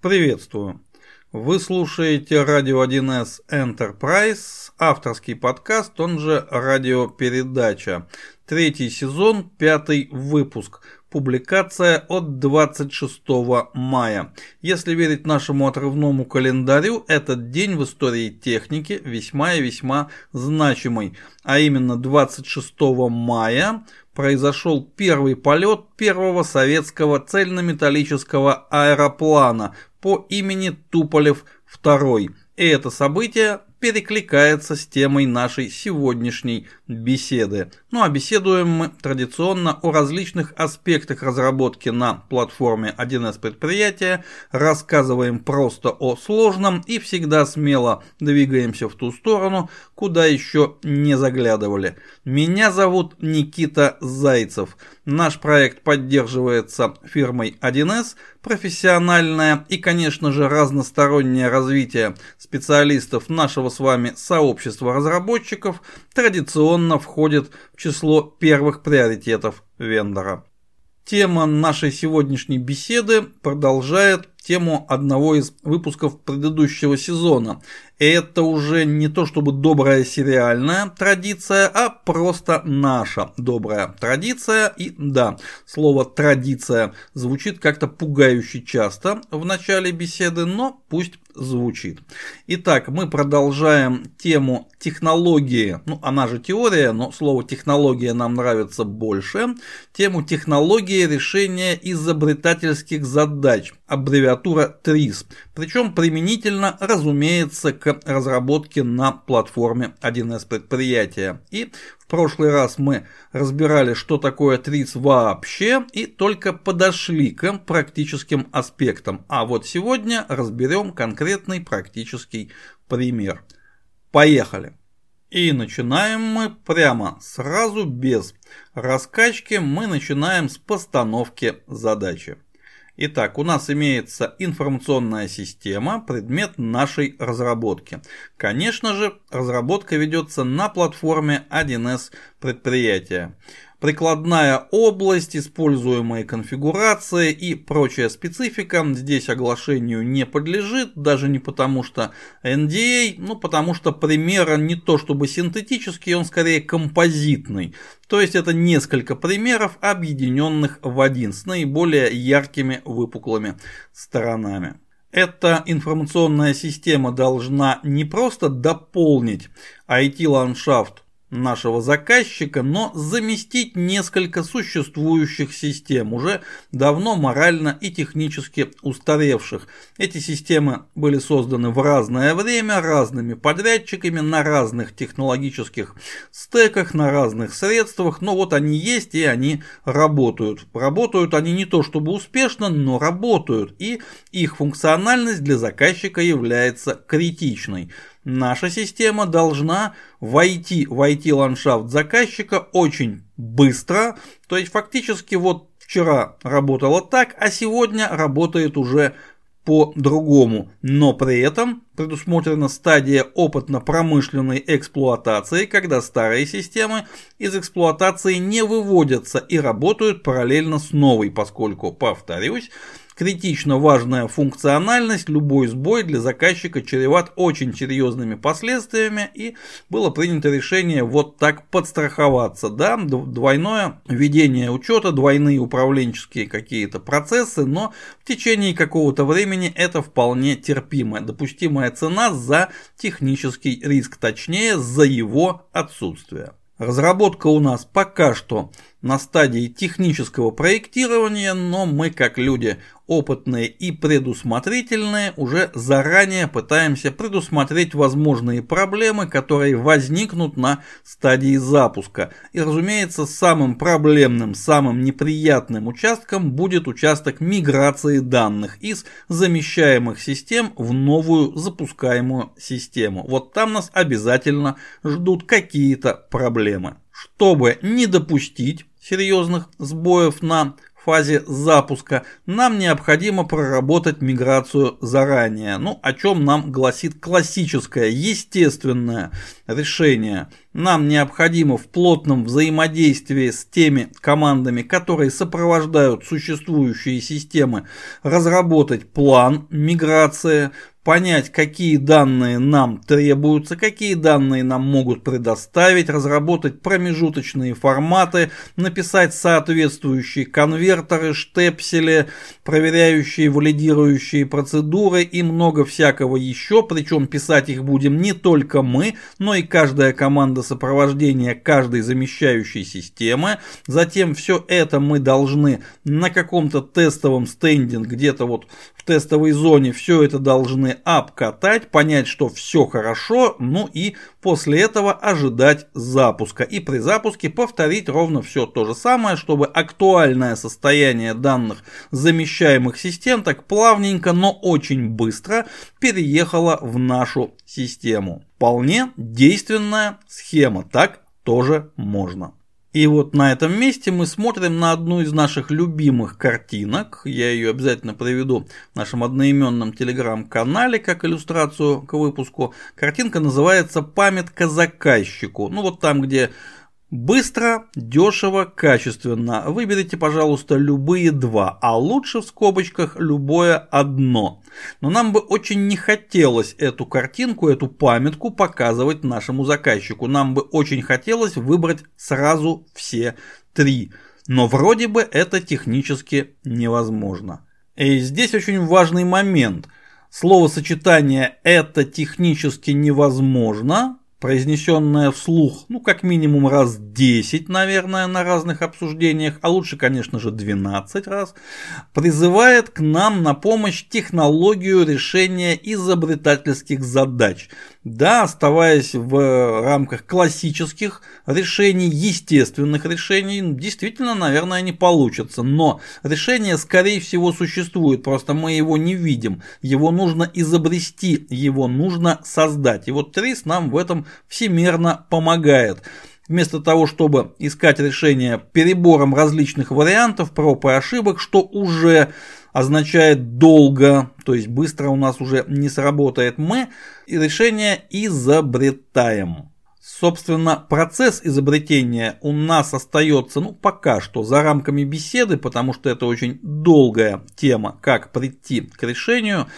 Приветствую! Вы слушаете радио 1С Enterprise, авторский подкаст, он же радиопередача. Третий сезон, пятый выпуск. Публикация от 26 мая. Если верить нашему отрывному календарю, этот день в истории техники весьма и весьма значимый. А именно 26 мая произошел первый полет первого советского цельнометаллического аэроплана по имени Туполев II. И это событие перекликается с темой нашей сегодняшней беседы. Ну а беседуем мы традиционно о различных аспектах разработки на платформе 1С предприятия, рассказываем просто о сложном и всегда смело двигаемся в ту сторону, куда еще не заглядывали. Меня зовут Никита Зайцев. Наш проект поддерживается фирмой 1С, профессиональное и, конечно же, разностороннее развитие специалистов нашего с вами сообщества разработчиков традиционно входит в число первых приоритетов вендора. Тема нашей сегодняшней беседы продолжает тему одного из выпусков предыдущего сезона. И это уже не то чтобы добрая сериальная традиция, а просто наша добрая традиция. И да, слово «традиция» звучит как-то пугающе часто в начале беседы, но пусть звучит. Итак, мы продолжаем тему технологии, ну она же теория, но слово технология нам нравится больше, тему технологии решения изобретательских задач, аббревиатура ТРИС, причем применительно, разумеется, к разработке на платформе 1С предприятия. И в прошлый раз мы разбирали, что такое ТРИС вообще, и только подошли к практическим аспектам. А вот сегодня разберем конкретный практический пример. Поехали! И начинаем мы прямо сразу без раскачки, мы начинаем с постановки задачи. Итак, у нас имеется информационная система, предмет нашей разработки. Конечно же, разработка ведется на платформе 1С предприятия прикладная область, используемые конфигурации и прочая специфика здесь оглашению не подлежит, даже не потому что NDA, ну потому что пример не то чтобы синтетический, он скорее композитный. То есть это несколько примеров, объединенных в один, с наиболее яркими выпуклыми сторонами. Эта информационная система должна не просто дополнить IT-ландшафт нашего заказчика, но заместить несколько существующих систем, уже давно морально и технически устаревших. Эти системы были созданы в разное время, разными подрядчиками, на разных технологических стеках, на разных средствах, но вот они есть и они работают. Работают они не то чтобы успешно, но работают, и их функциональность для заказчика является критичной наша система должна войти в IT-ландшафт заказчика очень быстро. То есть фактически вот вчера работала так, а сегодня работает уже по-другому, но при этом предусмотрена стадия опытно-промышленной эксплуатации, когда старые системы из эксплуатации не выводятся и работают параллельно с новой, поскольку, повторюсь, критично важная функциональность, любой сбой для заказчика чреват очень серьезными последствиями и было принято решение вот так подстраховаться. Да, двойное введение учета, двойные управленческие какие-то процессы, но в течение какого-то времени это вполне терпимая, допустимая цена за технический риск, точнее за его отсутствие. Разработка у нас пока что на стадии технического проектирования, но мы как люди опытные и предусмотрительные уже заранее пытаемся предусмотреть возможные проблемы, которые возникнут на стадии запуска. И разумеется, самым проблемным, самым неприятным участком будет участок миграции данных из замещаемых систем в новую запускаемую систему. Вот там нас обязательно ждут какие-то проблемы. Чтобы не допустить серьезных сбоев на фазе запуска, нам необходимо проработать миграцию заранее. Ну, о чем нам гласит классическое, естественное решение. Нам необходимо в плотном взаимодействии с теми командами, которые сопровождают существующие системы, разработать план миграции, понять, какие данные нам требуются, какие данные нам могут предоставить, разработать промежуточные форматы, написать соответствующие конвертеры, штепсели, проверяющие, валидирующие процедуры и много всякого еще, причем писать их будем не только мы, но и каждая команда сопровождения каждой замещающей системы. Затем все это мы должны на каком-то тестовом стендинг где-то вот в тестовой зоне все это должны обкатать, понять, что все хорошо, ну и после этого ожидать запуска. И при запуске повторить ровно все то же самое, чтобы актуальное состояние данных замещаемых систем так плавненько, но очень быстро переехало в нашу систему. Вполне действенная схема, так тоже можно. И вот на этом месте мы смотрим на одну из наших любимых картинок. Я ее обязательно приведу в нашем одноименном телеграм-канале как иллюстрацию к выпуску. Картинка называется «Памятка заказчику». Ну вот там, где Быстро, дешево, качественно. Выберите, пожалуйста, любые два, а лучше в скобочках любое одно. Но нам бы очень не хотелось эту картинку, эту памятку показывать нашему заказчику. Нам бы очень хотелось выбрать сразу все три. Но вроде бы это технически невозможно. И здесь очень важный момент. Словосочетание «это технически невозможно» произнесенная вслух, ну, как минимум раз 10, наверное, на разных обсуждениях, а лучше, конечно же, 12 раз, призывает к нам на помощь технологию решения изобретательских задач. Да, оставаясь в рамках классических решений, естественных решений, действительно, наверное, не получится, но решение, скорее всего, существует, просто мы его не видим, его нужно изобрести, его нужно создать. И вот Трис нам в этом всемирно помогает. Вместо того, чтобы искать решение перебором различных вариантов, проб и ошибок, что уже означает долго, то есть быстро у нас уже не сработает, мы решение изобретаем. Собственно, процесс изобретения у нас остается, ну, пока что за рамками беседы, потому что это очень долгая тема, как прийти к решению,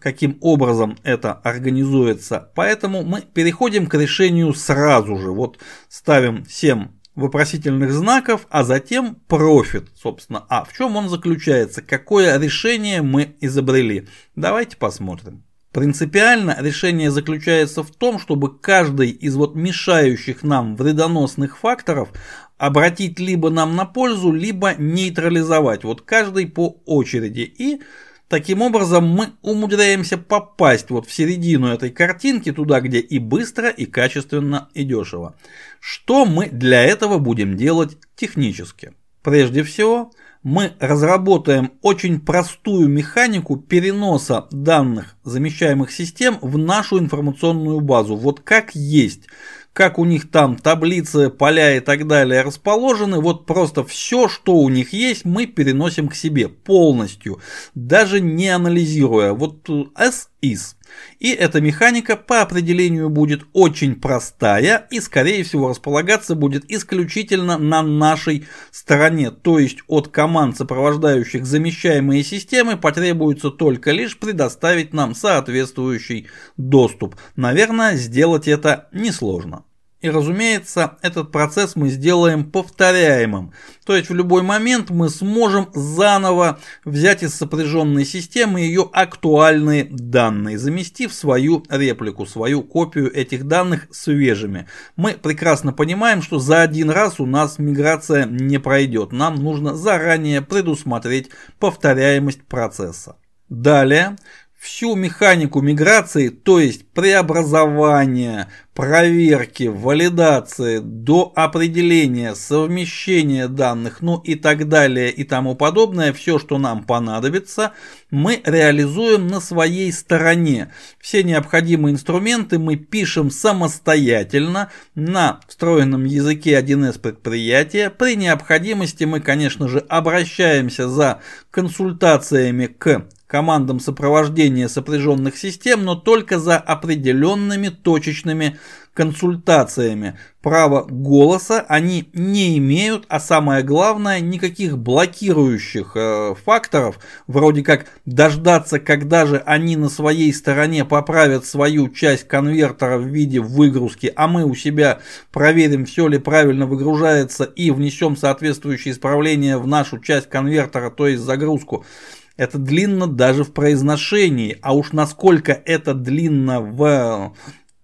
каким образом это организуется. Поэтому мы переходим к решению сразу же. Вот ставим 7 вопросительных знаков, а затем профит, собственно. А в чем он заключается? Какое решение мы изобрели? Давайте посмотрим. Принципиально решение заключается в том, чтобы каждый из вот мешающих нам вредоносных факторов обратить либо нам на пользу, либо нейтрализовать. Вот каждый по очереди. И таким образом мы умудряемся попасть вот в середину этой картинки, туда, где и быстро, и качественно, и дешево. Что мы для этого будем делать технически? Прежде всего, мы разработаем очень простую механику переноса данных замещаемых систем в нашу информационную базу. Вот как есть как у них там таблицы, поля и так далее расположены, вот просто все, что у них есть, мы переносим к себе полностью, даже не анализируя. Вот as is. И эта механика по определению будет очень простая и скорее всего располагаться будет исключительно на нашей стороне. То есть от команд, сопровождающих замещаемые системы, потребуется только лишь предоставить нам соответствующий доступ. Наверное, сделать это несложно. И разумеется, этот процесс мы сделаем повторяемым. То есть в любой момент мы сможем заново взять из сопряженной системы ее актуальные данные, заместив свою реплику, свою копию этих данных свежими. Мы прекрасно понимаем, что за один раз у нас миграция не пройдет. Нам нужно заранее предусмотреть повторяемость процесса. Далее всю механику миграции, то есть преобразования, проверки, валидации, до определения, совмещения данных, ну и так далее и тому подобное, все, что нам понадобится, мы реализуем на своей стороне. Все необходимые инструменты мы пишем самостоятельно на встроенном языке 1С предприятия. При необходимости мы, конечно же, обращаемся за консультациями к командам сопровождения сопряженных систем, но только за определенными точечными консультациями. Право голоса они не имеют, а самое главное, никаких блокирующих э, факторов, вроде как дождаться, когда же они на своей стороне поправят свою часть конвертера в виде выгрузки, а мы у себя проверим, все ли правильно выгружается и внесем соответствующие исправления в нашу часть конвертера, то есть загрузку. Это длинно даже в произношении, а уж насколько это длинно в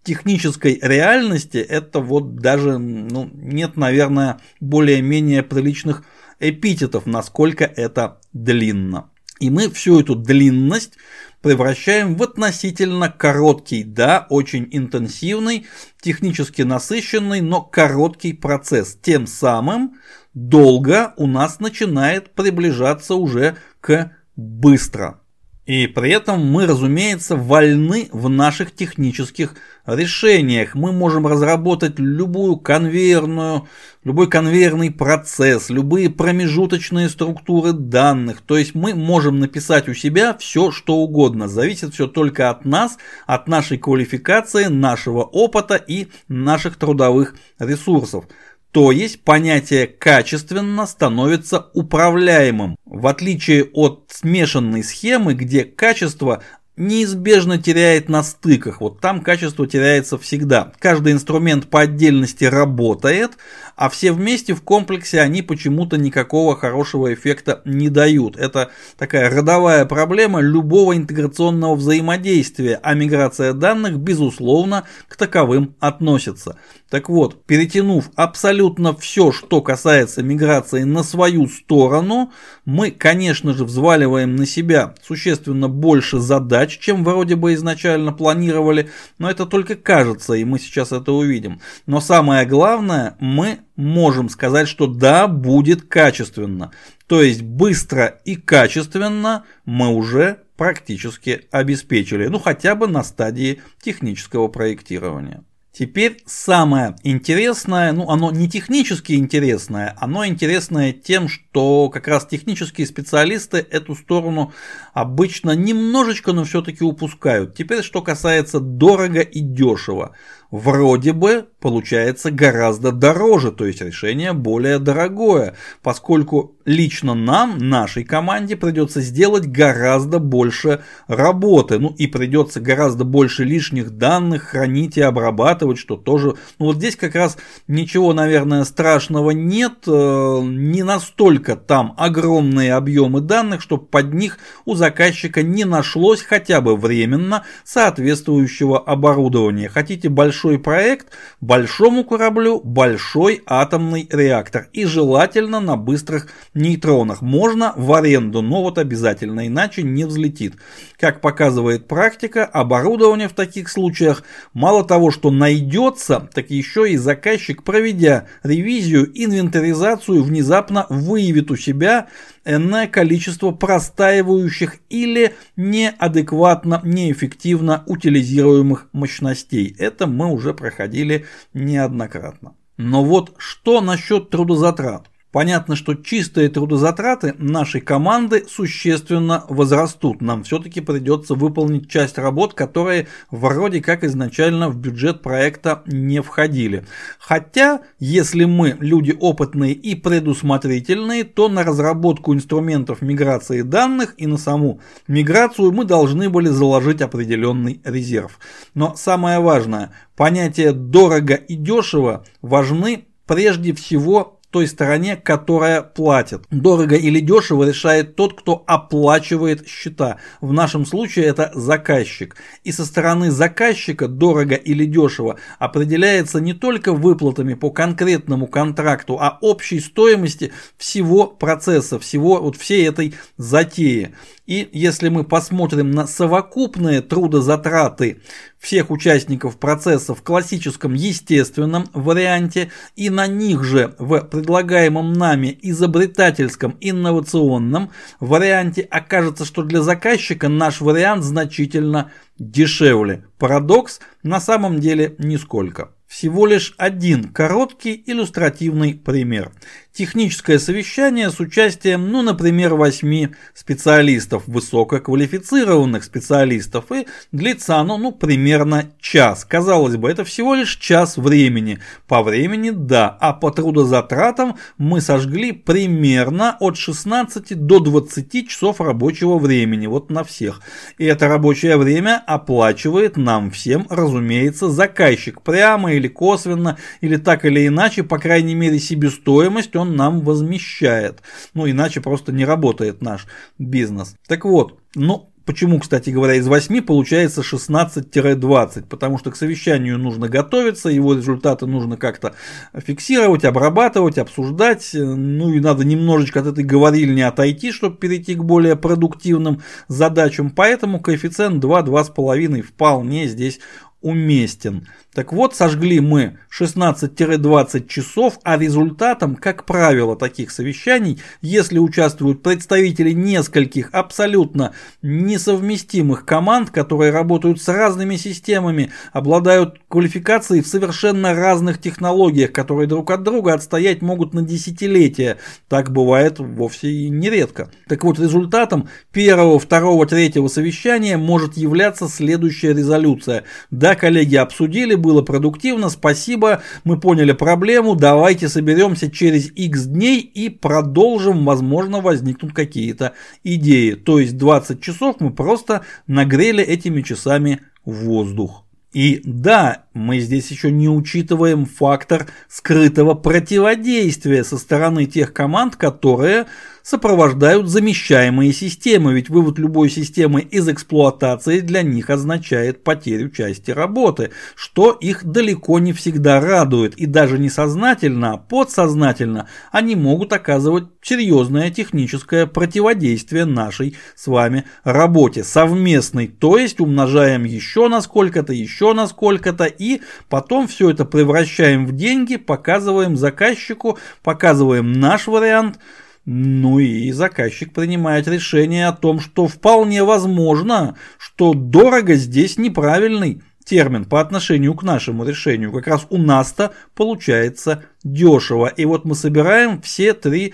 технической реальности, это вот даже ну, нет, наверное, более-менее приличных эпитетов, насколько это длинно. И мы всю эту длинность превращаем в относительно короткий, да, очень интенсивный, технически насыщенный, но короткий процесс. Тем самым долго у нас начинает приближаться уже к быстро. И при этом мы, разумеется, вольны в наших технических решениях. Мы можем разработать любую конвейерную, любой конвейерный процесс, любые промежуточные структуры данных. То есть мы можем написать у себя все, что угодно. Зависит все только от нас, от нашей квалификации, нашего опыта и наших трудовых ресурсов. То есть понятие качественно становится управляемым, в отличие от смешанной схемы, где качество неизбежно теряет на стыках. Вот там качество теряется всегда. Каждый инструмент по отдельности работает, а все вместе в комплексе они почему-то никакого хорошего эффекта не дают. Это такая родовая проблема любого интеграционного взаимодействия, а миграция данных, безусловно, к таковым относится. Так вот, перетянув абсолютно все, что касается миграции на свою сторону, мы, конечно же, взваливаем на себя существенно больше задач, чем вроде бы изначально планировали, но это только кажется, и мы сейчас это увидим. Но самое главное, мы можем сказать, что да, будет качественно. То есть быстро и качественно мы уже практически обеспечили, ну хотя бы на стадии технического проектирования. Теперь самое интересное, ну оно не технически интересное, оно интересное тем, что как раз технические специалисты эту сторону обычно немножечко, но все-таки упускают. Теперь что касается дорого и дешево вроде бы получается гораздо дороже, то есть решение более дорогое, поскольку лично нам, нашей команде, придется сделать гораздо больше работы, ну и придется гораздо больше лишних данных хранить и обрабатывать, что тоже, ну вот здесь как раз ничего, наверное, страшного нет, э, не настолько там огромные объемы данных, чтобы под них у заказчика не нашлось хотя бы временно соответствующего оборудования. Хотите большой большой проект, большому кораблю большой атомный реактор. И желательно на быстрых нейтронах. Можно в аренду, но вот обязательно, иначе не взлетит. Как показывает практика, оборудование в таких случаях мало того, что найдется, так еще и заказчик, проведя ревизию, инвентаризацию, внезапно выявит у себя энное количество простаивающих или неадекватно, неэффективно утилизируемых мощностей. Это мы уже проходили неоднократно. Но вот что насчет трудозатрат? Понятно, что чистые трудозатраты нашей команды существенно возрастут. Нам все-таки придется выполнить часть работ, которые вроде как изначально в бюджет проекта не входили. Хотя, если мы люди опытные и предусмотрительные, то на разработку инструментов миграции данных и на саму миграцию мы должны были заложить определенный резерв. Но самое важное, понятие дорого и дешево важны прежде всего той стороне, которая платит. Дорого или дешево решает тот, кто оплачивает счета. В нашем случае это заказчик. И со стороны заказчика дорого или дешево определяется не только выплатами по конкретному контракту, а общей стоимости всего процесса, всего вот всей этой затеи. И если мы посмотрим на совокупные трудозатраты всех участников процесса в классическом естественном варианте и на них же в предлагаемом нами изобретательском инновационном варианте, окажется, что для заказчика наш вариант значительно дешевле. Парадокс на самом деле нисколько. Всего лишь один короткий иллюстративный пример. Техническое совещание с участием, ну, например, восьми специалистов, высококвалифицированных специалистов, и длится оно, ну, примерно час. Казалось бы, это всего лишь час времени. По времени, да, а по трудозатратам мы сожгли примерно от 16 до 20 часов рабочего времени, вот на всех. И это рабочее время оплачивает нам всем, разумеется, заказчик, прямо или косвенно, или так или иначе, по крайней мере, себестоимость он нам возмещает. Ну, иначе просто не работает наш бизнес. Так вот, ну, Почему, кстати говоря, из 8 получается 16-20? Потому что к совещанию нужно готовиться, его результаты нужно как-то фиксировать, обрабатывать, обсуждать. Ну и надо немножечко от этой говорильни отойти, чтобы перейти к более продуктивным задачам. Поэтому коэффициент 2-2,5 вполне здесь уместен. Так вот, сожгли мы 16-20 часов, а результатом, как правило, таких совещаний, если участвуют представители нескольких абсолютно несовместимых команд, которые работают с разными системами, обладают квалификацией в совершенно разных технологиях, которые друг от друга отстоять могут на десятилетия. Так бывает вовсе и нередко. Так вот, результатом первого, второго, третьего совещания может являться следующая резолюция. Да, коллеги, обсудили, было продуктивно, спасибо, мы поняли проблему, давайте соберемся через x дней и продолжим, возможно, возникнут какие-то идеи. То есть 20 часов мы просто нагрели этими часами воздух. И да, мы здесь еще не учитываем фактор скрытого противодействия со стороны тех команд, которые сопровождают замещаемые системы, ведь вывод любой системы из эксплуатации для них означает потерю части работы, что их далеко не всегда радует, и даже не сознательно, а подсознательно они могут оказывать серьезное техническое противодействие нашей с вами работе совместной, то есть умножаем еще на сколько-то, еще на сколько-то, и потом все это превращаем в деньги, показываем заказчику, показываем наш вариант – ну и заказчик принимает решение о том, что вполне возможно, что дорого здесь неправильный термин по отношению к нашему решению. Как раз у нас-то получается дешево. И вот мы собираем все три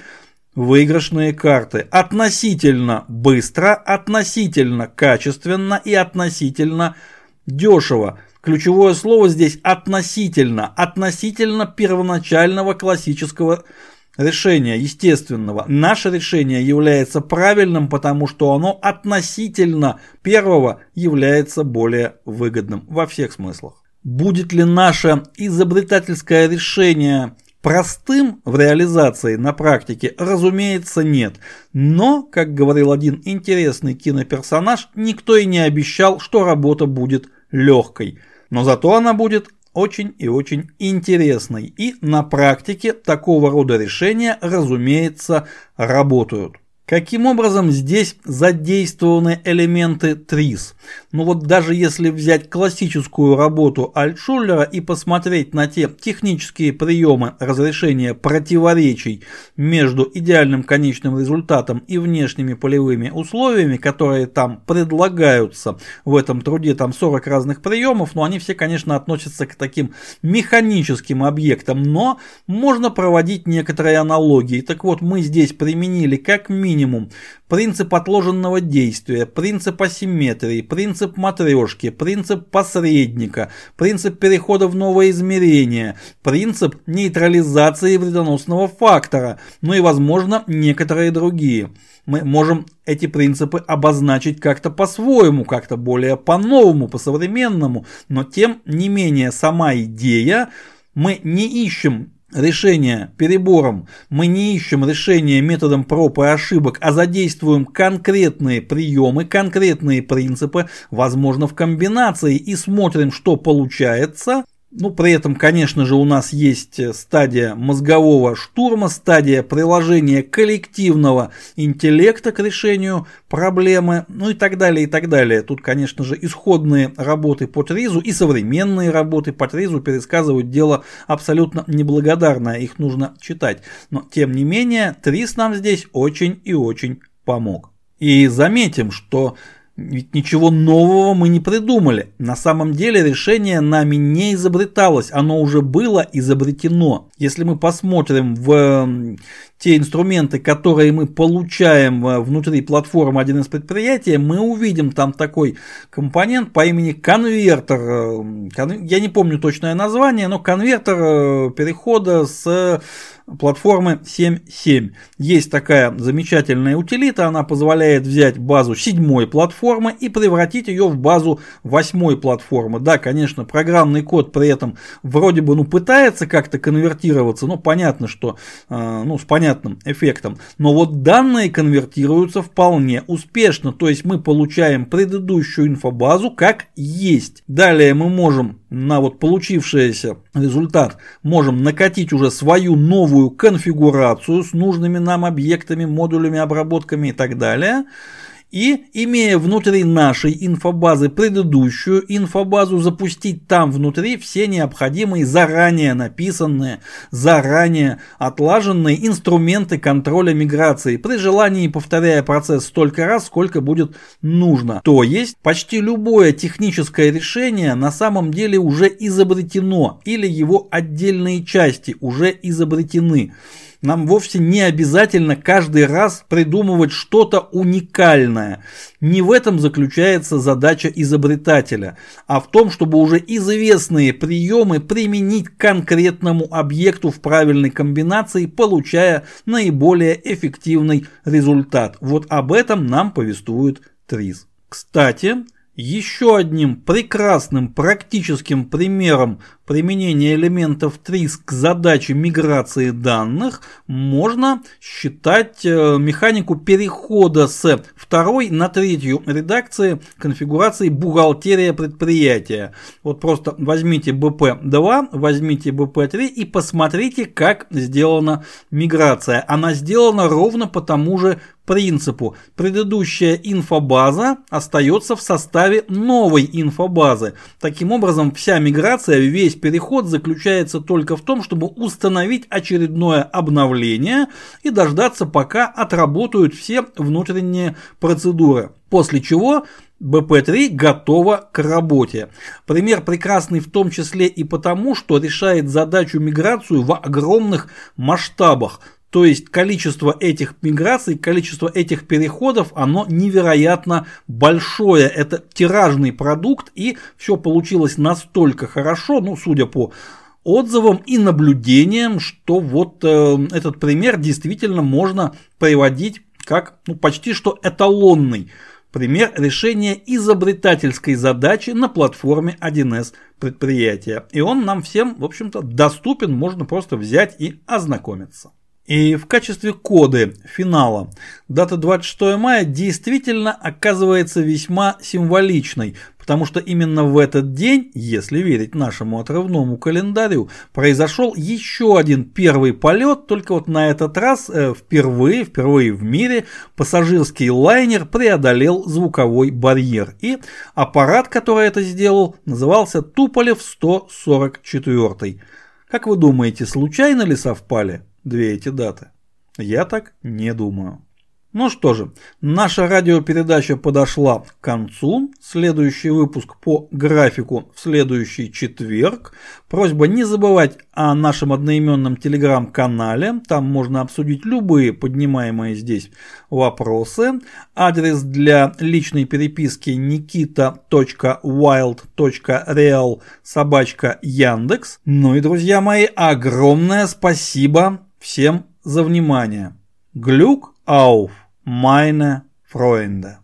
выигрышные карты. Относительно быстро, относительно качественно и относительно дешево. Ключевое слово здесь относительно, относительно первоначального классического решения естественного. Наше решение является правильным, потому что оно относительно первого является более выгодным во всех смыслах. Будет ли наше изобретательское решение простым в реализации на практике, разумеется, нет. Но, как говорил один интересный киноперсонаж, никто и не обещал, что работа будет легкой. Но зато она будет очень и очень интересной. И на практике такого рода решения, разумеется, работают. Каким образом здесь задействованы элементы ТРИС? Ну вот даже если взять классическую работу Альтшуллера и посмотреть на те технические приемы разрешения противоречий между идеальным конечным результатом и внешними полевыми условиями, которые там предлагаются в этом труде, там 40 разных приемов, но они все, конечно, относятся к таким механическим объектам, но можно проводить некоторые аналогии. Так вот, мы здесь применили как минимум минимум принцип отложенного действия, принцип асимметрии, принцип матрешки, принцип посредника, принцип перехода в новое измерение, принцип нейтрализации вредоносного фактора, ну и, возможно, некоторые другие. Мы можем эти принципы обозначить как-то по-своему, как-то более по-новому, по-современному, но тем не менее сама идея, мы не ищем решение перебором, мы не ищем решение методом проб и ошибок, а задействуем конкретные приемы, конкретные принципы, возможно в комбинации и смотрим, что получается, ну, при этом, конечно же, у нас есть э, стадия мозгового штурма, стадия приложения коллективного интеллекта к решению проблемы, ну и так далее, и так далее. Тут, конечно же, исходные работы по Тризу и современные работы по Тризу пересказывают дело абсолютно неблагодарное, их нужно читать. Но, тем не менее, Триз нам здесь очень и очень помог. И заметим, что ведь ничего нового мы не придумали. На самом деле решение нами не изобреталось, оно уже было изобретено. Если мы посмотрим в те инструменты, которые мы получаем э, внутри платформы 1С предприятия, мы увидим там такой компонент по имени конвертер. Э, я не помню точное название, но конвертер э, перехода с платформы 7.7. Есть такая замечательная утилита, она позволяет взять базу седьмой платформы и превратить ее в базу восьмой платформы. Да, конечно, программный код при этом вроде бы ну, пытается как-то конвертироваться, но понятно, что ну, с понятным понятным эффектом. Но вот данные конвертируются вполне успешно, то есть мы получаем предыдущую инфобазу как есть. Далее мы можем на вот получившийся результат можем накатить уже свою новую конфигурацию с нужными нам объектами, модулями, обработками и так далее и, имея внутри нашей инфобазы предыдущую инфобазу, запустить там внутри все необходимые заранее написанные, заранее отлаженные инструменты контроля миграции, при желании повторяя процесс столько раз, сколько будет нужно. То есть, почти любое техническое решение на самом деле уже изобретено, или его отдельные части уже изобретены. Нам вовсе не обязательно каждый раз придумывать что-то уникальное. Не в этом заключается задача изобретателя, а в том, чтобы уже известные приемы применить к конкретному объекту в правильной комбинации, получая наиболее эффективный результат. Вот об этом нам повествует ТРИЗ. Кстати, еще одним прекрасным практическим примером применения элементов TRIS к задаче миграции данных можно считать э, механику перехода с второй на третью редакции конфигурации бухгалтерия предприятия. Вот просто возьмите BP2, возьмите BP3 и посмотрите, как сделана миграция. Она сделана ровно по тому же принципу. Предыдущая инфобаза остается в составе новой инфобазы. Таким образом, вся миграция, весь переход заключается только в том, чтобы установить очередное обновление и дождаться, пока отработают все внутренние процедуры. После чего BP3 готова к работе. Пример прекрасный в том числе и потому, что решает задачу миграцию в огромных масштабах. То есть количество этих миграций, количество этих переходов, оно невероятно большое. Это тиражный продукт, и все получилось настолько хорошо, ну, судя по отзывам и наблюдениям, что вот э, этот пример действительно можно приводить как ну, почти что эталонный пример решения изобретательской задачи на платформе 1С предприятия. И он нам всем, в общем-то, доступен, можно просто взять и ознакомиться. И в качестве коды финала дата 26 мая действительно оказывается весьма символичной, потому что именно в этот день, если верить нашему отрывному календарю, произошел еще один первый полет, только вот на этот раз э, впервые, впервые в мире пассажирский лайнер преодолел звуковой барьер. И аппарат, который это сделал, назывался Туполев 144. Как вы думаете, случайно ли совпали? Две эти даты? Я так не думаю. Ну что же, наша радиопередача подошла к концу. Следующий выпуск по графику в следующий четверг. Просьба не забывать о нашем одноименном телеграм-канале. Там можно обсудить любые поднимаемые здесь вопросы. Адрес для личной переписки nikita.wild.real собачка Яндекс. Ну и, друзья мои, огромное спасибо Всем за внимание. Глюк auf meine Freunde.